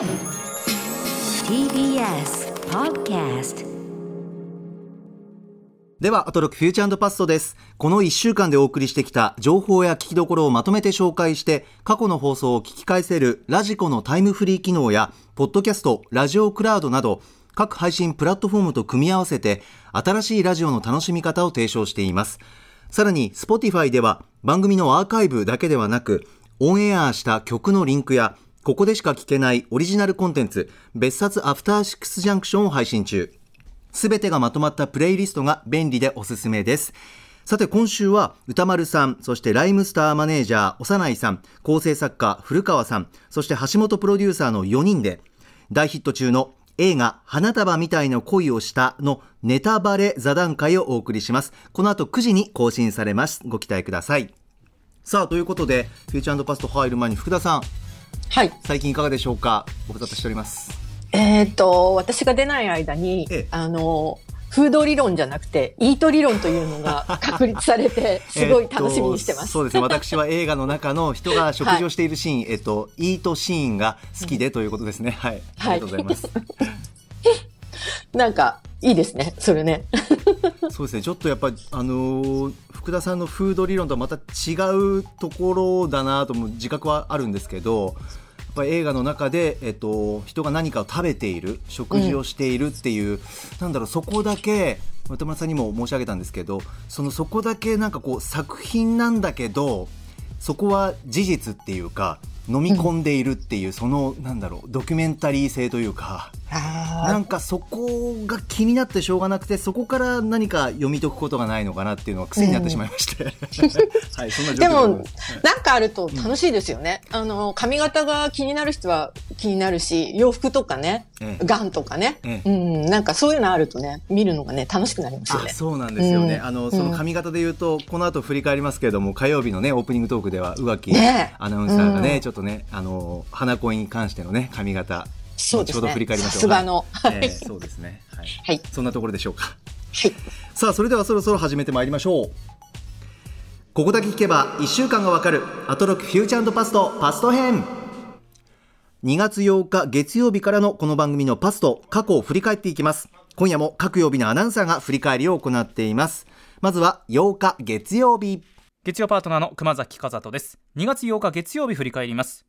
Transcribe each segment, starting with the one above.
TBS Podcast では、アトロクフューチャーパストです。この1週間でお送りしてきた情報や聞きどころをまとめて紹介して、過去の放送を聞き返せるラジコのタイムフリー機能や、ポッドキャスト、ラジオクラウドなど、各配信プラットフォームと組み合わせて、新しいラジオの楽しみ方を提唱しています。さらに、Spotify では番組のアーカイブだけではなく、オンエアした曲のリンクや、ここでしか聞けないオリジナルコンテンツ、別冊アフターシックスジャンクションを配信中。すべてがまとまったプレイリストが便利でおすすめです。さて今週は歌丸さん、そしてライムスターマネージャー幼いさん、構成作家古川さん、そして橋本プロデューサーの4人で大ヒット中の映画花束みたいな恋をしたのネタバレ座談会をお送りします。この後9時に更新されます。ご期待ください。さあということでフューチャーパスト入る前に福田さん、はい。最近いかがでしょうか？ご無沙汰しております。えっ、と、私が出ない間に、ええあの、フード理論じゃなくて、イート理論というのが 確立されて、すごい楽しみにしてます。えっとそうですね。私は映画の中の人が 食事をしているシーン、えっと、イートシーンが好きでということですね。はい。ありがとうございます。なんか、いいですね、それね。そうですね。ちょっとやっぱ、あのー福田さんのフード理論とはまた違うところだなとも自覚はあるんですけど、ぱり映画の中で、えっと、人が何かを食べている、食事をしているっていう、なんだろう、そこだけ、渡村さんにも申し上げたんですけど、そのそこだけなんかこう作品なんだけど、そこは事実っていうか、飲み込んでいるっていう、その、なんだろう、ドキュメンタリー性というか、なんかそこが気になってしょうがなくて、そこから何か読み解くことがないのかなっていうのが癖になってしまいまして。はい、そんな状況でも、なんかあると楽しいですよね。あの、髪型が気になる人は気になるし、洋服とかねええ、ガンとかね、ええ。うん、なんかそういうのあるとね、見るのがね、楽しくなりますよね。あそうなんですよね、うん。あのその髪型で言うと、この後振り返りますけれども火曜日のねオープニングトークでは宇垣ねえ。アナウンサーがね、うん。ちょっとねあの花恋に関してのね髪型そうですね。振り返りましょう。の。ええそうですね。はい、はい。そんなところでしょうか。はい。さあそれではそろそろ始めてまいりましょう。ここだけ聞けば1週間がわかるアトロックフューチャーパストパスト編。2月8日月曜日からのこの番組のパスト過去を振り返っていきます。今夜も各曜日のアナウンサーが振り返りを行っています。まずは8日月曜日月曜パートナーの熊崎和人です。2月8日月曜日振り返ります。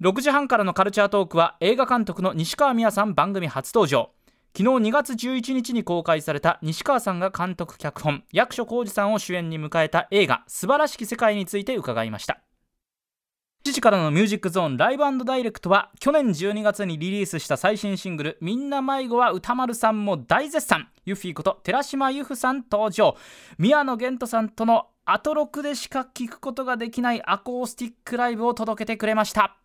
6時半からのカルチャートークは映画監督の西川美也さん番組初登場。昨日2月11日に公開された西川さんが監督脚本役所広司さんを主演に迎えた映画「素晴らしき世界」について伺いました。7時からのミュージックゾーンライブダイレクトは去年12月にリリースした最新シングル「みんな迷子は歌丸さんも大絶賛」ユフィこと寺島由布さん登場。宮野源人さんとのアトロクでしか聴くことができないアコースティックライブを届けてくれました。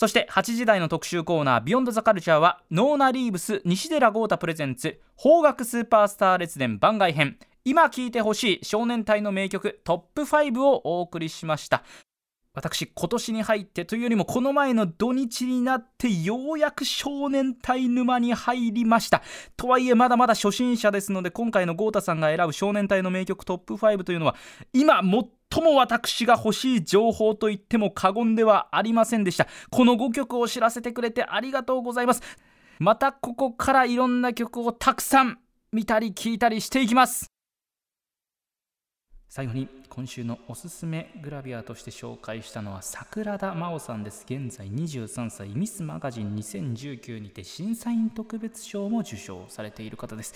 そして8時台の特集コーナー「 Beyond The Culture はノーナ・リーブス西寺豪太プレゼンツ邦楽スーパースター列伝番外編。今聴いてほしい少年隊の名曲トップ5をお送りしました。私今年に入ってというよりもこの前の土日になってようやく少年隊沼に入りました。とはいえまだまだ初心者ですので今回の郷太さんが選ぶ少年隊の名曲トップ5というのは今最も私が欲しい情報と言っても過言ではありませんでした。この5曲を知らせてくれてありがとうございます。またここからいろんな曲をたくさん見たり聞いたりしていきます。最後に今週のおすすめグラビアとして紹介したのは桜田真央さんです。現在23歳ミスマガジン2019にて審査員特別賞も受賞されている方です。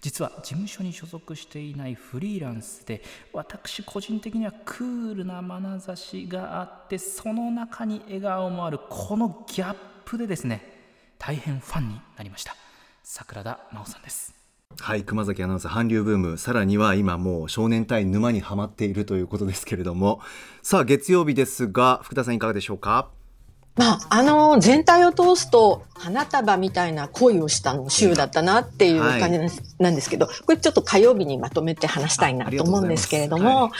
実は事務所に所属していないフリーランスで私個人的にはクールな眼差しがあってその中に笑顔もあるこのギャップでですね大変ファンになりました。桜田真央さんです。はい熊崎アナウンサー韓流ブーム。さらには今もう少年隊沼にはまっているということですけれども。さあ月曜日ですが福田さんいかがでしょうか？まあ、あの、全体を通すと、花束みたいな恋をしたの週だったなっていう感じなんです,、けど、これちょっと火曜日にまとめて話したいなと思うんですけれども、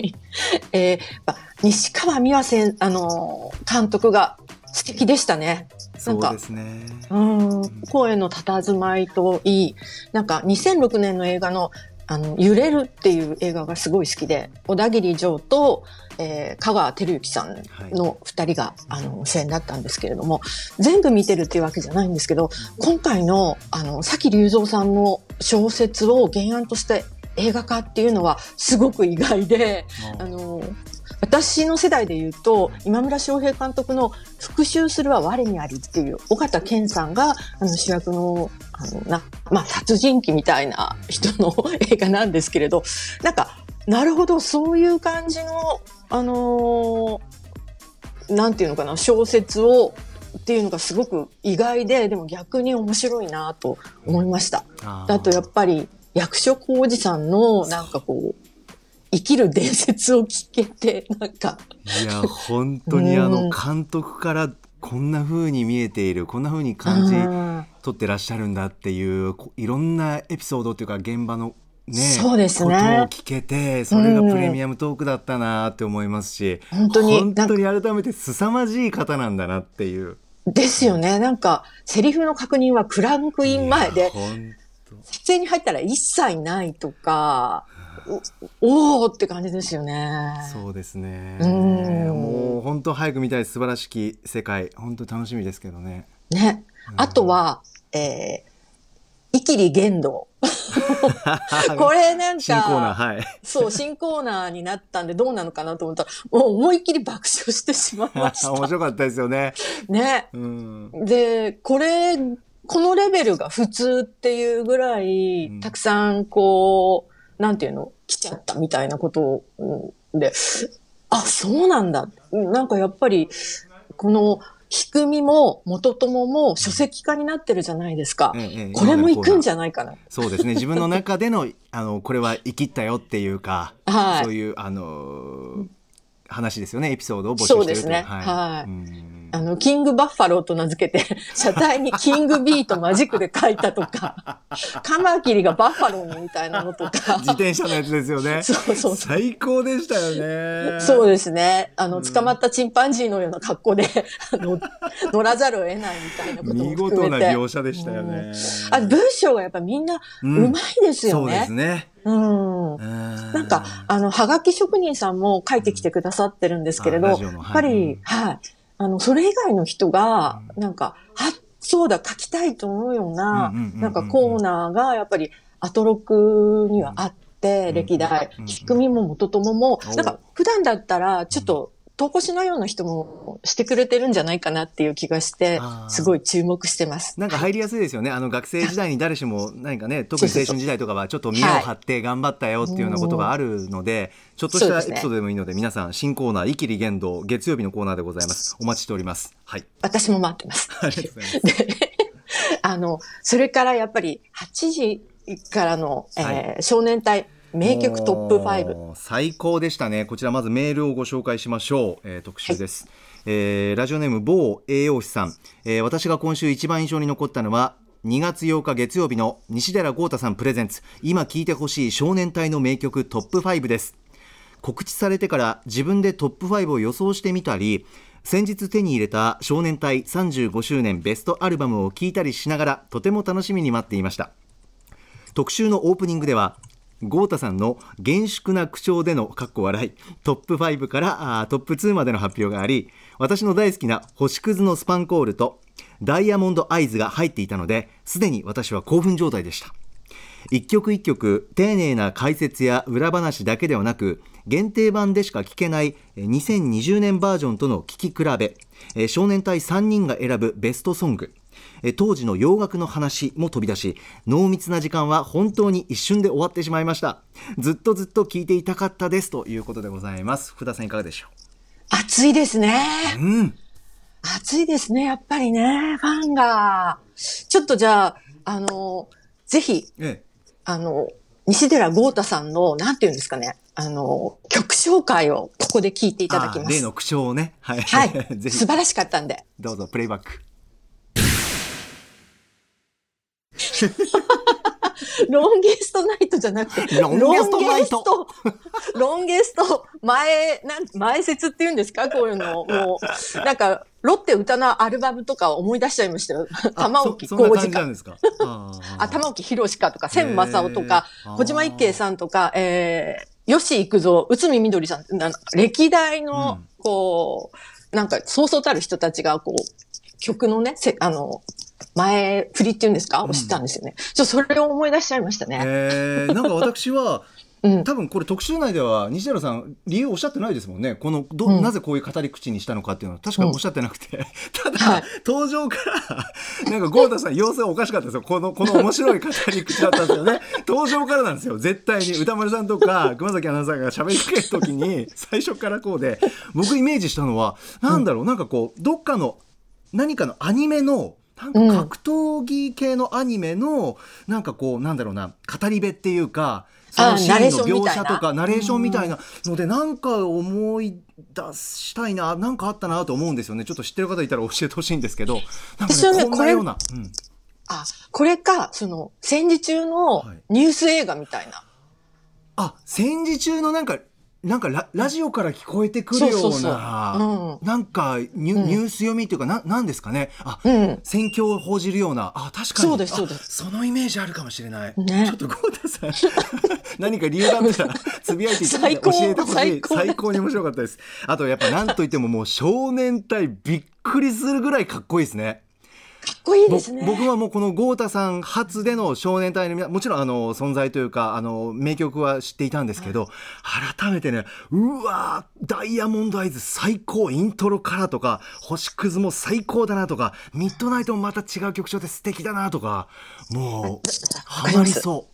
えーまあ西川美和先、あの、監督が素敵でしたね。なんかそうですね。うん、声の佇まいといい、なんか2006年の映画のあの、揺れるっていう映画がすごい好きで、小田切城と、えー、香川照之さんの二人が、あの、主演だったんですけれども、全部見てるっていうわけじゃないんですけど、今回の、あの、崎隆三さんの小説を原案として映画化っていうのはすごく意外で、あの、私の世代で言うと、今村翔平監督の復讐するは我にありっていう、尾形健さんがあの主役の、あの、な、まあ、殺人鬼みたいな人の 映画なんですけれど、なんか、なるほど、そういう感じの、あのー、なんていうのかな、小説を、っていうのがすごく意外で、でも逆に面白いなと思いました。あとやっぱり役所広司さんのなんかこう、生きる伝説を聞けて、なんか。いや、本当にあの、監督からこんな風に見えている、こんな風に感じ取ってらっしゃるんだっていう、いろんなエピソードっていうか現場のね、そうですね。ことを聞けて、それがプレミアムトークだったなって思いますし、うん、本当に、本当に改めて凄まじい方なんだなっていう。ですよね。なんか、セリフの確認はクランクイン前で、撮影に入ったら一切ないとか、おおって感じですよね。そうですね。もう本当早く見たい素晴らしき世界、本当楽しみですけどね。ね。あとは、えー、イキリ言動。これなんか、新コーナー、はい。そう、新コーナーになったんでどうなのかなと思ったら、もう思いっきり爆笑してしまいました。面白かったですよね。ね。うん、で、これ、このレベルが普通っていうぐらい、うん、たくさんこう、なんていうの、来ちゃったみたいなことで、あ、そうなんだ。なんかやっぱり、この、仕組みも元友も書籍化になってるじゃないですか。ええ、これも行くんじゃないかな。そうですね。自分の中での、あの、これは生きったよっていうか、はい、そういう、あの話ですよね。エピソードを募集してるそうですね。はい。はいあの、キングバッファローと名付けて、車体にキングビーとマジックで書いたとか、カマキリがバッファローにみたいなのとか。自転車のやつですよね。そうそう最高でしたよね。そうですね。あの、捕まったチンパンジーのような格好で、あの、乗らざるを得ないみたいなことも見事な描写でしたよね。あ、文章がやっぱみんなうまいですよね。そうですね。うん。なんか、あの、はがき職人さんも書いてきてくださってるんですけれど、やっぱり、はい。あの、それ以外の人が、なんか、あ、そうだ、書きたいと思うような、なんかコーナーが、やっぱり、アトロクにはあって、歴代、仕組みも元友も、なんか、普段だったら、ちょっと、投稿しないような人もしてくれてるんじゃないかなっていう気がして、すごい注目してます。なんか入りやすいですよね。あの学生時代に誰しも何かね、特に青春時代とかはちょっと見栄を張って頑張ったよっていうようなことがあるので、ちょっとしたエピソードでもいいので、皆さん新コーナー、イキリ言動、月曜日のコーナーでございます。お待ちしております。はい。私も待ってます。ありがとうございます。あの、それからやっぱり8時からの、えー、はい、少年隊、名曲トップ5最高でしたね。こちらまずメールをご紹介しましょう、えー、特集です、はい、えー、ラジオネーム某栄養士さん、えー、私が今週一番印象に残ったのは2月8日月曜日の西寺豪太さんプレゼンツ。今聴いてほしい少年隊の名曲トップ5です。告知されてから自分でトップ5を予想してみたり先日手に入れた少年隊35周年ベストアルバムを聴いたりしながらとても楽しみに待っていました。特集のオープニングでは豪太さんの厳粛な口調でのかっこ笑い。トップ5からトップ2までの発表があり私の大好きな星屑のスパンコールとダイヤモンドアイズが入っていたのですでに私は興奮状態でした。一曲一曲丁寧な解説や裏話だけではなく限定版でしか聴けない2020年バージョンとの聴き比べ少年隊3人が選ぶベストソング。当時の洋楽の話も飛び出し濃密な時間は本当に一瞬で終わってしまいましたずっとずっと聞いていたかったですということでございます福田さんいかがでしょう？暑いですねうん暑いですねやっぱりねファンがちょっとじゃああのぜひ、ええ、あの西寺豪太さんのなんていうんですかねあの、曲紹介をここで聞いていただきます。例の口調をね。はい。はい。素晴らしかったんで。どうぞ、プレイバック。ロンゲストナイトじゃなくて、ロンゲストナイト。ロンゲスト、前、なん、前説って言うんですか？こういうの。もう、なんか、ロッテ歌のアルバムとか思い出しちゃいましたよ。玉置浩二か？あ玉置宏かとか、千正夫とか小島一慶さんとか、えー、吉幾三、内海みどりさん、なんか歴代の、こう、なんか、そうそうたる人たちが、こう、曲のね、せあの、前振りっていうんですか？を知ったんですよね。ちょっとそれを思い出しちゃいましたね。えー、なんか私は うん。多分これ特集内では西寺さん理由おっしゃってないですもんね。このど、うん。なぜこういう語り口にしたのかっていうのは。確かおっしゃってなくて、ただ、はい。登場からなんか豪太さん様子がおかしかったですよ。このこの面白い語り口だったんですよね。登場からなんですよ。絶対に。歌丸さんとか熊崎アナウンサーが喋りかける時に最初からこうで僕イメージしたのはなんだろう、なんかこうどっかの何かのアニメのなんか格闘技系のアニメの、なんかこうなんだろうな語り部っていうかそのシーンの描写とかナレーションみたいなのでなんか思い出したいななんかあったなと思うんですよね。ちょっと知ってる方いたら教えてほしいんですけどなんかねねこんなような、うん。あ、これか、その、戦時中のはい。ニュース映画みたいな。あ戦時中のなんかなんかララジオから聞こえてくるようなそうそうそう。なんかニュ,、うん。ニュース読みっていうかななんですかね。あ、うん。戦況を報じるような。あ確かに。そうですあそうです。そのイメージあるかもしれない、ね。ちょっと豪太さん 何か理由があったら つぶやいていただいて教えてほしい。最高最高に面白かったです。あとやっぱなんといってももう少年隊びっくりするぐらいかっこいいですね。かっこいいぼですね。僕はもうこの豪太さん初での少年隊の皆もちろんあの存在というかあの名曲は知っていたんですけど、改めてねうわーダイヤモンドアイズ最高イントロからとか星屑も最高だなとかミッドナイトもまた違う曲調で素敵だなとかもうわハマりそ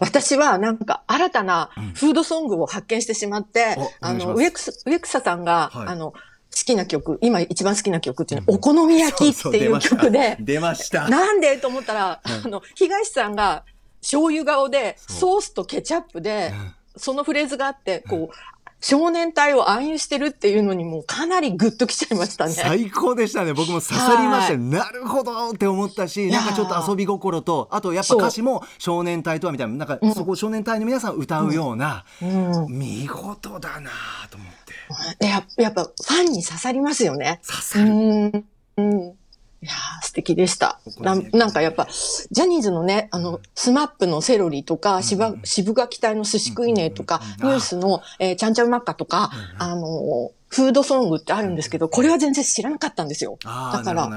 私はなんか新たなフードソングを発見してしまって、おあの、植草さんが、はい。あの、好きな曲、今一番好きな曲っていうのは、お好みう焼きっていう曲で、出ました。なんでと思ったら、うん。あの、東さんが醤油顔で、ソースとケチャップで、うん。そのフレーズがあって、こう、少年隊を暗喩してるっていうのにもうかなりグッときちゃいましたね。最高でしたね。僕も刺さりました。よなるほどって思ったしなんかちょっと遊び心とあとやっぱ歌詞も少年隊とはみたいななんかうん。そこ少年隊の皆さん歌うような、うん。見事だなと思ってでややっぱファンに刺さりますよね。う刺さる、ん。うん。いやー素敵でした。ななんかやっぱ、ジャニーズのね、あの、スマップのセロリとか、渋うん。渋垣隊の寿司食いねとか、うん。ニュースの、えーちゃんちゃんマッカとか、あの、フードソングってあるんですけど、これは全然知らなかったんですよ。ああだから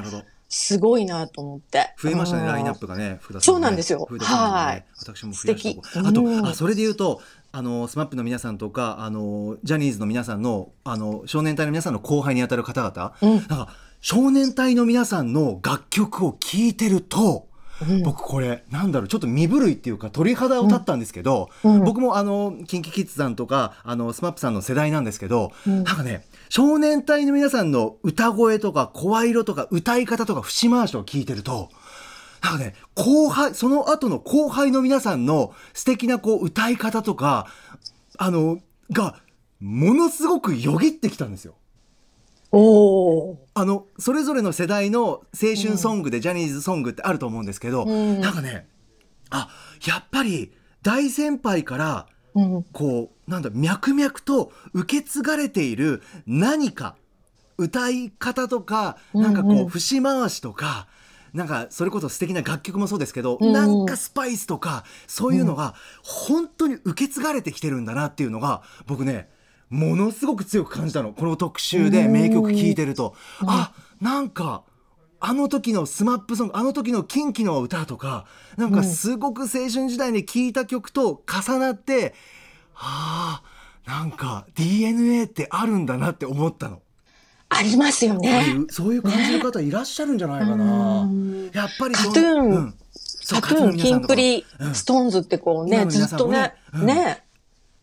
すごいなと思って。増えましたねうん。ラインナップがね福田さん、ね、そうなんですよ。はい。私も素敵。あと、うん。あそれで言うとあのスマップの皆さんとかあのジャニーズの皆さんのあの少年隊の皆さんの後輩にあたる方々、うん。なんか少年隊の皆さんの楽曲を聴いてると、うん。僕これなんだろうちょっと身震いっていうか鳥肌を立ったんですけど、うん。うん。僕もあの KinKiKids さんとかあの SMAP さんの世代なんですけど、うん。なんかね少年隊の皆さんの歌声とか声色とか歌い方とか節回しを聞いてるとなんかね後輩その後の後輩の皆さんの素敵なこう歌い方とかあのがものすごくよぎってきたんですよ。おー。あのそれぞれの世代の青春ソングでジャニーズソングってあると思うんですけど、うんなんかねあやっぱり大先輩からうん。こうなんだ脈々と受け継がれている何か歌い方とかなんかこう、うんうん節回しとかなんかそれこそ素敵な楽曲もそうですけど、うん。うんなんかスパイスとかそういうのが本当に受け継がれてきてるんだなっていうのが僕ねものすごく強く感じたの。この特集で名曲聴いてると、あなんかあの時のスマップソングあの時のキンキの歌とかなんかすごく青春時代に聴いた曲と重なって、はあなんか DNA ってあるんだなって思ったの。ありますよね。うそういう感じの方いらっしゃるんじゃないかな。うん。やっぱりカトゥーン。うん。そうタトゥーン、キンプリうん、ストーンズってこうね、今の皆さんずっとねうん。ね。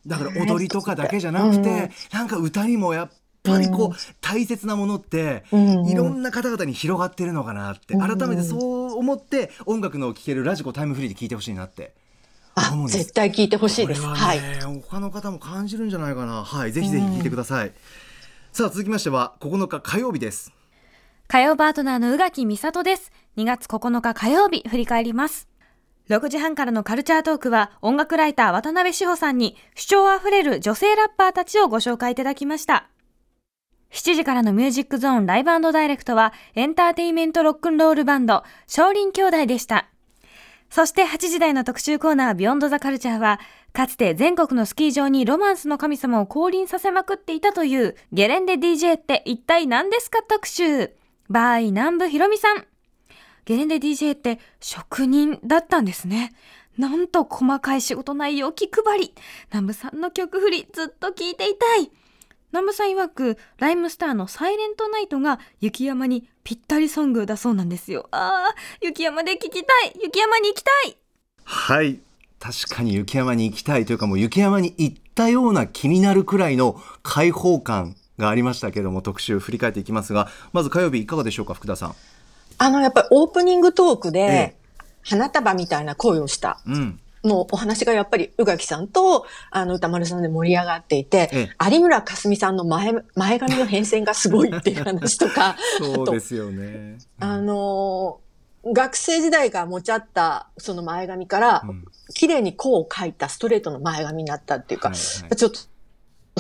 だから踊りとかだけじゃなくて、うんなんか歌にもやっぱりこう、うん。大切なものって、うん。いろんな方々に広がってるのかなって、うん。改めてそう思って音楽の聴けるラジコタイムフリーで聴いてほしいなってあ絶対聞いてほしいです。これははい。ね、他の方も感じるんじゃないかな。はいぜひぜひ聴いてください、さあ続きましては9日火曜日です火曜パートナーの宇垣美里です。2月9日火曜日、振り返ります。6時半からのカルチャートークは音楽ライター渡辺志保さんに主張あふれる女性ラッパーたちをご紹介いただきました。7時からのミュージックゾーンライブダイレクトはエンターテイメントロックンロールバンド少林兄弟でした。そして8時台の特集コーナービヨンドザカルチャーはかつて全国のスキー場にロマンスの神様を降臨させまくっていたというゲレンデ DJ って一体何ですか特集。バーイ南部ひろみさん。ゲレンデ DJ って職人だったんですね。なんと細かい仕事内容気配り。南部さんの曲振りずっと聞いていたい。南部さん曰く、ライムスターのサイレントナイトが雪山にぴったりソングだそうなんですよ。ああ、雪山で聞きたい。雪山に行きたい。はい。確かに雪山に行きたいというかもう雪山に行ったような気になるくらいの開放感がありましたけども特集振り返っていきますがまず火曜日いかがでしょうか福田さん。あの、やっぱりオープニングトークで、花束みたいな声をしたのお話がやっぱり宇垣さんと、あの、歌丸さんで盛り上がっていて、有村架純さんの前、前髪の変遷がすごいっていう話とか、そうですよね。あの学生時代が持ち合ったその前髪から、綺麗にこう書いたストレートの前髪になったっていうか、はいはい、ちょっと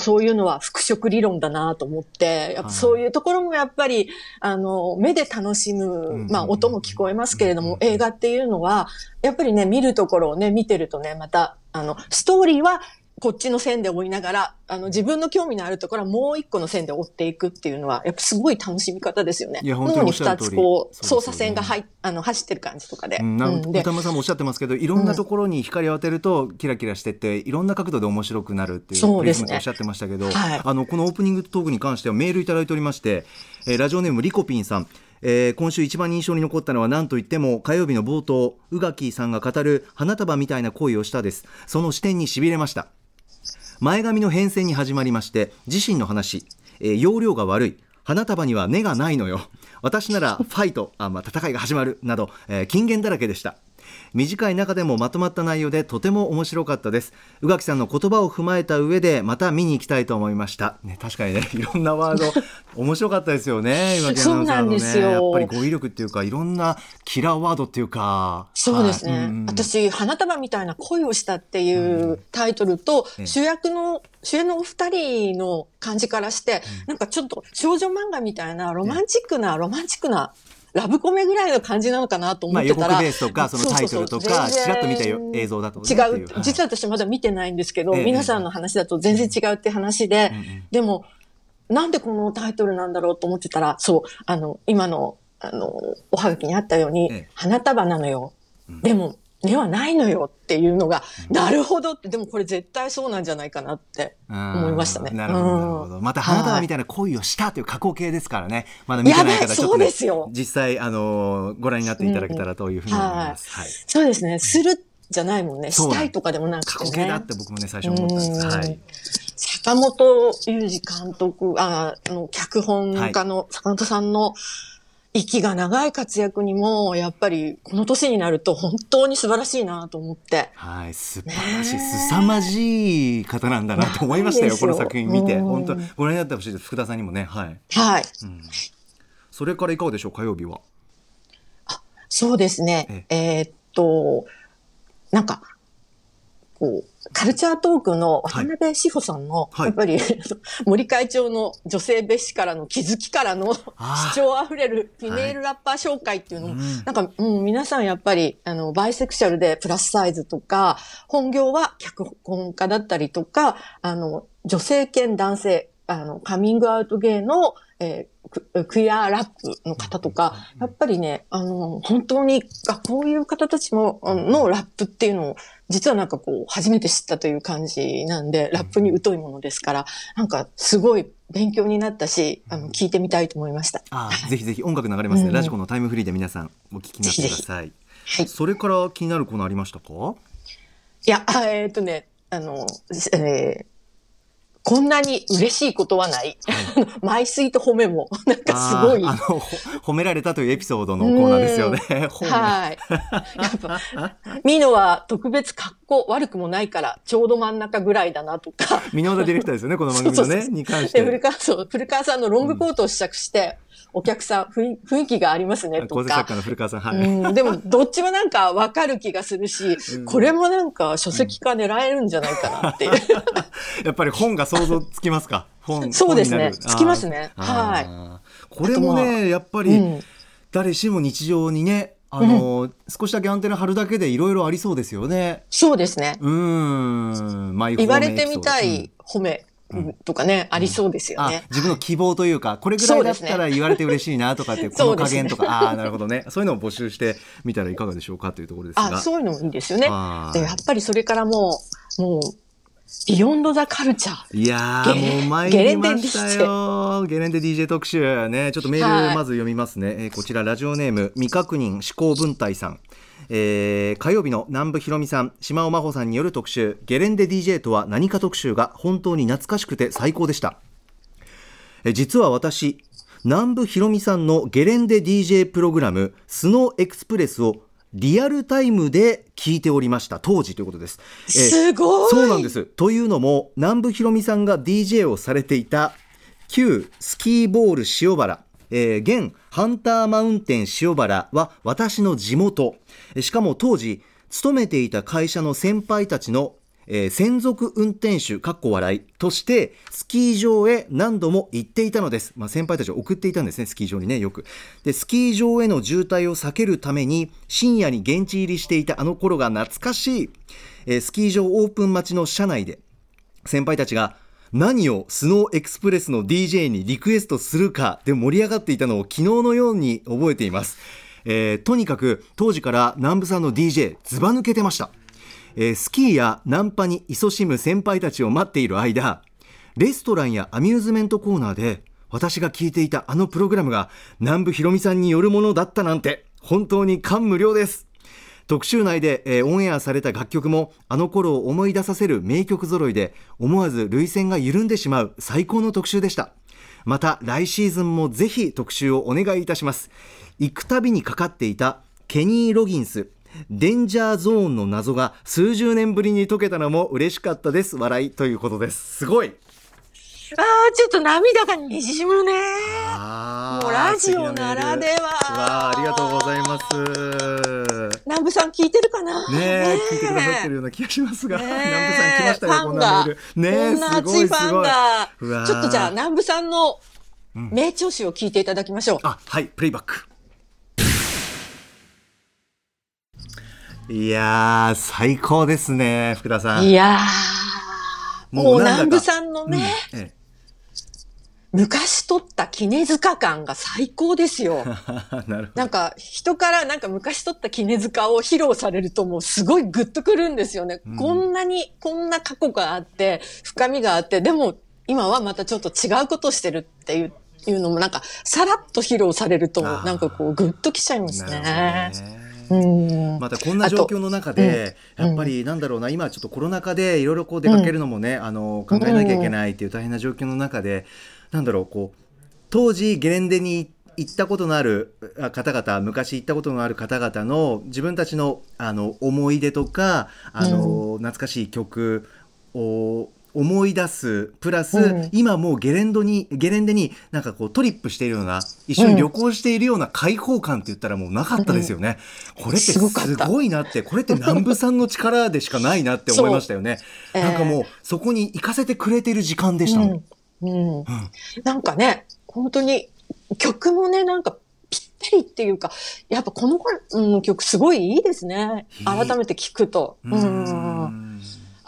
そういうのは服飾理論だなと思って、やっぱそういうところもやっぱり、あの、目で楽しむ、まあ音も聞こえますけれども、映画っていうのは、やっぱりね、見るところをね、見てるとね、また、あの、ストーリーはこっちの線で追いながら、あの、自分の興味のあるところはもう一個の線で追っていくっていうのは、やっぱすごい楽しみ方ですよね。いや、本当に二つこう、操作線が入、あの、走ってる感じとかで。うん、なん歌村さんもおっしゃってますけど、いろんなところに光を当てると、キラキラしてって、いろんな角度で面白くなるっていう、そうですね。おっしゃってましたけど、はい、あの、このオープニングトークに関してはメールいただいておりまして、えー、ラジオネームリコピンさん、えー、今週一番印象に残ったのは何といっても火曜日の冒頭宇垣さんが語る花束みたいな恋をしたです。その視点にしびれました前髪の変遷に始まりまして自身の話、えー、容量が悪い。花束には根がないのよ。私ならファイトあ、まあ、戦いが始まるなど、えー、金言だらけでした。短い中でもまとまった内容でとても面白かったです。宇垣さんの言葉を踏まえた上でまた見に行きたいと思いました、ね、確かにね いろんなワード面白かったですよね宇垣アナウンサーのね。やっぱり語彙力っていうかいろんなキラーワードっていうか。そうですね、はい。うん、私花束みたいな恋をしたっていうタイトルと、うん、主役の主演のお二人の感じからして、うん、なんかちょっと少女漫画みたいなロマンチックな、ロマンチックなラブコメぐらいの感じなのかなと思ってたら。まあ、予告ベースとか、そのタイトルとか、ちらっと見た映像だと、違う。実は私まだ見てないんですけど、ええ、皆さんの話だと全然違うって話で、え、でも、なんでこのタイトルなんだろうと思ってたら、そう、あの、今の、あの、おはがきにあったように、花束なのよ。でも、ではないのよっていうのが、なるほどって、でもこれ絶対そうなんじゃないかなって思いましたね。なるほど、なるほど。また花束みたいな恋をしたという加工系ですからね。まだ見てない方、ちょっと、ね、実際、あの、ご覧になっていただけたらというふうに思います。はい。そうですね。するじゃないもんね。したいとかでもなくて、ね。加工系だって僕もね、最初思ったんです。はい。坂本雄二監督、あの、脚本家の坂本さんの、息が長い活躍にも、やっぱりこの年になると本当に素晴らしいなと思って。はい、素晴らしい、すさまじい方なんだなと思いましたよ、この作品見て。本当ご覧になってほしいです、福田さんにもね。はい。はい。うん、それからいかがでしょう、火曜日は？あ、そうですね。ええー、っと、なんか、こう、カルチャートークの渡辺志保さんの、はい、やっぱり、森会長の女性蔑視からの気づきからの主張あふれるフィメールラッパー紹介っていうのも、はい、なんか、うん、皆さんやっぱり、あの、バイセクシャルでプラスサイズとか、本業は脚本家だったりとか、あの、女性兼男性、あの、カミングアウトゲイの、えー、クイアラップの方とか、やっぱりね、あの、本当に、あ、こういう方たちも、のラップっていうのを、実はなんかこう、初めて知ったという感じなんで、ラップに疎いものですから、なんかすごい勉強になったし、あの、聞いてみたいと思いました。あぜひぜひ音楽流れますね、うん、ラジコのタイムフリーで皆さんお聞きになってください。はい。それから気になるコーナーありましたか？いや、えー、っとね、あの、えー、こんなに嬉しいことはない。マイスイート褒めも、なんかすごい。あの、ほ褒められたというエピソードのコーナーですよね。はい。やっぱ、ミノは特別格好悪くもないから、ちょうど真ん中ぐらいだなとか。箕輪田ディレクターですよね、この番組のね、に関しで、古て。川そう古川さんのロングコートを試着して、お客さん雰囲雰囲気がありますねとか。の古川さん、はい。うん、でも、どっちもなんかわかる気がするし、これもなんか書籍化狙えるんじゃないかなっていう。やっぱり本が想像つきますか？本。そうですねつきますねはいこれもね、やっぱりうん、誰しも日常にね、あの、少しだけアンテナ張るだけでいろいろありそうですよね。そうですね。うーん。マイ言われてみたうんい褒めとかね、ありそうですよあね。自分の希望というか、これぐらいだったら言われて嬉しいなとかって、この加減とか、あ あー、なるほどね。そういうのを募集してみたらいかがでしょうかというところですが。あ、そういうのもいいですよねは。いで、やっぱりそれからもう、もう、ビヨンドザカルチャー。いやゲー、もう参りましたよ。ゲレンデ DJ 特集。ね、ちょっとメーはいルまず読みますね。えーこちら、ラジオネーム、未確認思考文体さん。えー火曜日の南部ひろみさん、島尾真帆さんによる特集、ゲレンデ DJ とは何か特集が本当に懐かしくて最高でした。え実は私南部ひろみさんのゲレンデ DJ プログラムスノーエクスプレスをリアルタイムで聞いておりました。当時ということです、えすごい。そうなんです。というのも南部ひろみさんが DJ をされていた旧スキーボール塩原。えー現ハンターマウンテン塩原は私の地元。えしかも当時勤めていた会社の先輩たちのえー専属運転手かっこ笑いとしてスキー場へ何度も行っていたのです、まあ、先輩たちを送っていたんですねスキー場にねよく。でスキー場への渋滞を避けるために深夜に現地入りしていたあの頃が懐かしい、えースキー場オープン待ちの車内で先輩たちが何をスノーエクスプレスの DJ にリクエストするかで盛り上がっていたのを昨日のように覚えています、えーとにかく当時から南部さんの DJ ずば抜けてました、えースキーやナンパに勤しむ先輩たちを待っている間レストランやアミューズメントコーナーで私が聞いていたあのプログラムが南部ひろみさんによるものだったなんて本当に感無量です。特集内で、えーオンエアされた楽曲もあの頃を思い出させる名曲揃いで思わず涙腺が緩んでしまう最高の特集でした。また来シーズンもぜひ特集をお願いいたします。行くたびにかかっていたケニー・ロギンスデンジャーゾーンの謎が数十年ぶりに解けたのも嬉しかったです。笑いということです。すごい。ああ、ちょっと涙がにじむね。もうラジオならでは。わあありがとうございます。南部さん聞いてるかな？ねえ、聞いてくださってるような気がしますが、南部さん来ましたよ、こんなメール。ねえ、すごいすごい。ちょっとじゃあ南部さんの名調子を聞いていただきましょう。あ、はい、プレイバック。いやー、最高ですね、福田さん。いやー、もう南部さんのね、うんえ昔撮った絹塚感が最高ですよ。え なるほど。なんか人からなんか昔撮った絹塚を披露されるともうすごいグッとくるんですよね。うんこんなに、こんな過去があって、深みがあって、でも今はまたちょっと違うことをしてるっていう。いうのもなんか、さらっと披露されると、なんかこう、グッときちゃいますね。またこんな状況の中で、うん。やっぱりなんだろうな、今ちょっとコロナ禍でいろいろこう出かけるのもね、あの考えなきゃいけないっていう大変な状況の中で、なんだろうこう当時ゲレンデに行ったことのあるあ方々昔行ったことのある方々の自分たちのあの思い出とかあの、懐かしい曲を思い出すプラス、うん今もうゲレンドにゲレンデになんかこうトリップしているような一緒に旅行しているような開放感って言ったらもうなかったですよね。これってすすごいなってこれって南部さんの力でしかないなって 思いましたよね。そうなんかもうそこに行かせてくれてる時間でしたもん。うん。うん。なんかね、本当に曲もね、なんかぴったりっていうか、やっぱこの頃うん曲すごいいいですね。改めて聞くと。ううん。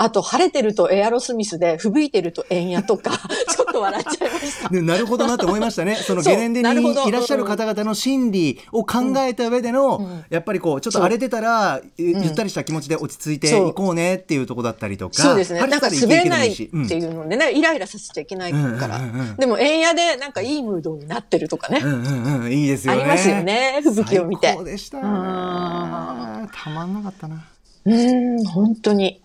んあと、晴れてるとエアロスミスで、吹雪いてると円やとか、ちょっと笑っちゃいました。ね、なるほどなって思いましたね。そのそうゲレンデにいらっしゃる方々の心理を考えた上での、うんやっぱりこう、ちょっと荒れてたら、ゆゆったりした気持ちで落ち着いてそういこうねっていうところだったりとか。そうですね。なんか滑れないっていうのでね、イライラさせちゃいけないからうんうんうんうん。でも、円やでなんかいいムードになってるとかね。うんうんうん、いいですよね。ありますよね吹雪を見て最高でしたよねうんたまんなかったな。うん、本当に。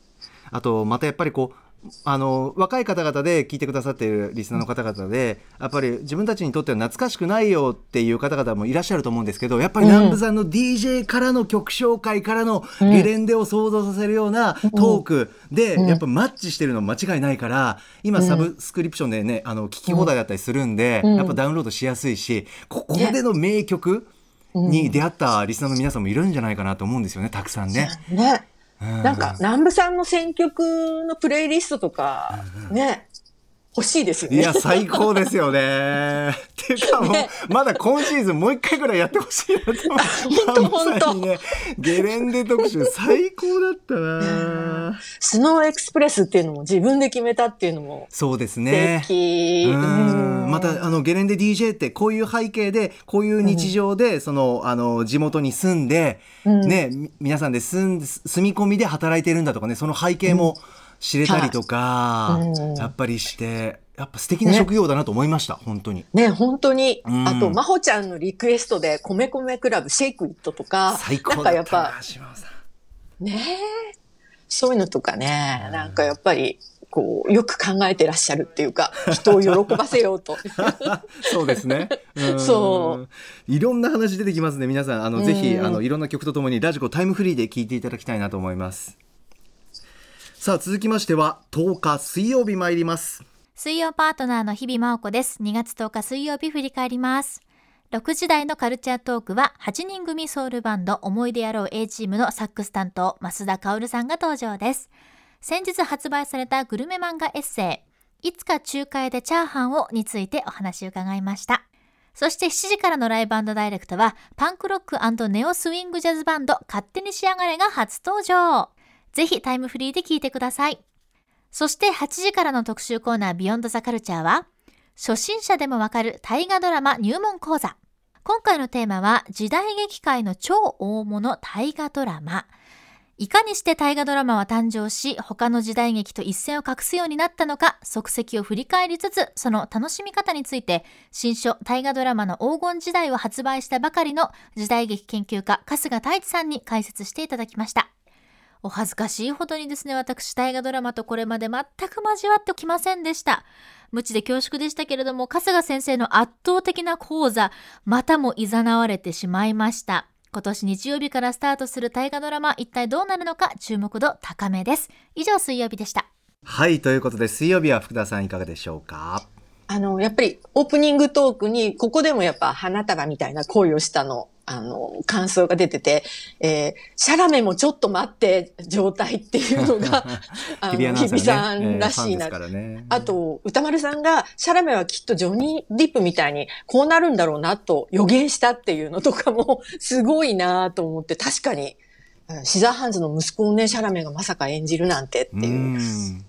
あと、またやっぱりこう、あの若い方々で聞いてくださっているリスナーの方々でやっぱり自分たちにとっては懐かしくないよっていう方々もいらっしゃると思うんですけどやっぱり南部さんの DJ からの曲紹介からのゲレンデを想像させるようなトークでやっぱマッチしてるの間違いないから今サブスクリプションでねあの聞き放題だったりするんでやっぱダウンロードしやすいしここでの名曲に出会ったリスナーの皆さんもいるんじゃないかなと思うんですよねたくさんね。ね。なんか、南部さんの選曲のプレイリストとか、ね、欲しいですよね。いや、最高ですよね。っ ていうかもう、ね、まだ今シーズンもう一回ぐらいやってほしいなと思って。本当ね、ゲレンデ特集最高だったなスノーエクスプレスっていうのも自分で決めたっていうのも。そうですね。また、あの、ゲレンデ DJ ってこういう背景で、こういう日常で、うん、その、あの、地元に住んで、うん、ね、皆さんで住んで、住み込みで働いてるんだとかね、その背景も知れたりとか、うん、やっぱりして、やっぱ素敵な職業だなと思いました、ね、本当に。ね、本当に。あと、まほちゃんのリクエストで、米米クラブ、シェイクイットとか、最高なんかやっぱ、ねそういうのとかね、なんかやっぱり、こう、よく考えてらっしゃるっていうか、人を喜ばせようと。そうですね。うそう。いろんな話出てきますね。皆さん、あの、ぜひ、あの、いろんな曲とともに、ラジコタイムフリーで聴いていただきたいなと思います。さあ、続きましては、10日水曜日参ります。水曜パートナーの日々真央子です。2月10日水曜日振り返ります。6時台のカルチャートークは8人組ソウルバンド思い出野郎 A チームのサックス担当増田薫さんが登場です。先日発売されたグルメ漫画エッセイ、いつか中華屋でチャーハンをについてお話を伺いました。そして7時からのライブダイレクトは、パンクロックネオスウィングジャズバンド勝手に仕上がれが初登場。ぜひタイムフリーで聴いてください。そして8時からの特集コーナービヨンドザカルチャーは、初心者でもわかる大河ドラマ入門講座。今回のテーマは、時代劇界の超大物大河ドラマ。いかにして大河ドラマは誕生し、他の時代劇と一線を画すようになったのか、足跡を振り返りつつ、その楽しみ方について、新書大河ドラマの黄金時代を発売したばかりの時代劇研究家、春日太一さんに解説していただきました。お恥ずかしいほどにですね、私、大河ドラマとこれまで全く交わってきませんでした。無知で恐縮でしたけれども、春日先生の圧倒的な講座、またも誘われてしまいました。今年日曜日からスタートする大河ドラマ、一体どうなるのか注目度高めです。以上、水曜日でした。はい、ということで、水曜日は福田さんいかがでしょうか？あの、やっぱりオープニングトークに、ここでもやっぱ花束みたいな恋をしたの、あの、感想が出てて、えー、シャラメもちょっと待って状態っていうのが、あの、日比さんらしいな。えーね、あと、歌丸さんが、シャラメはきっとジョニー・ディップみたいにこうなるんだろうなと予言したっていうのとかも、すごいなと思って、確かに、シザーハンズの息子をね、シャラメがまさか演じるなんてっていう。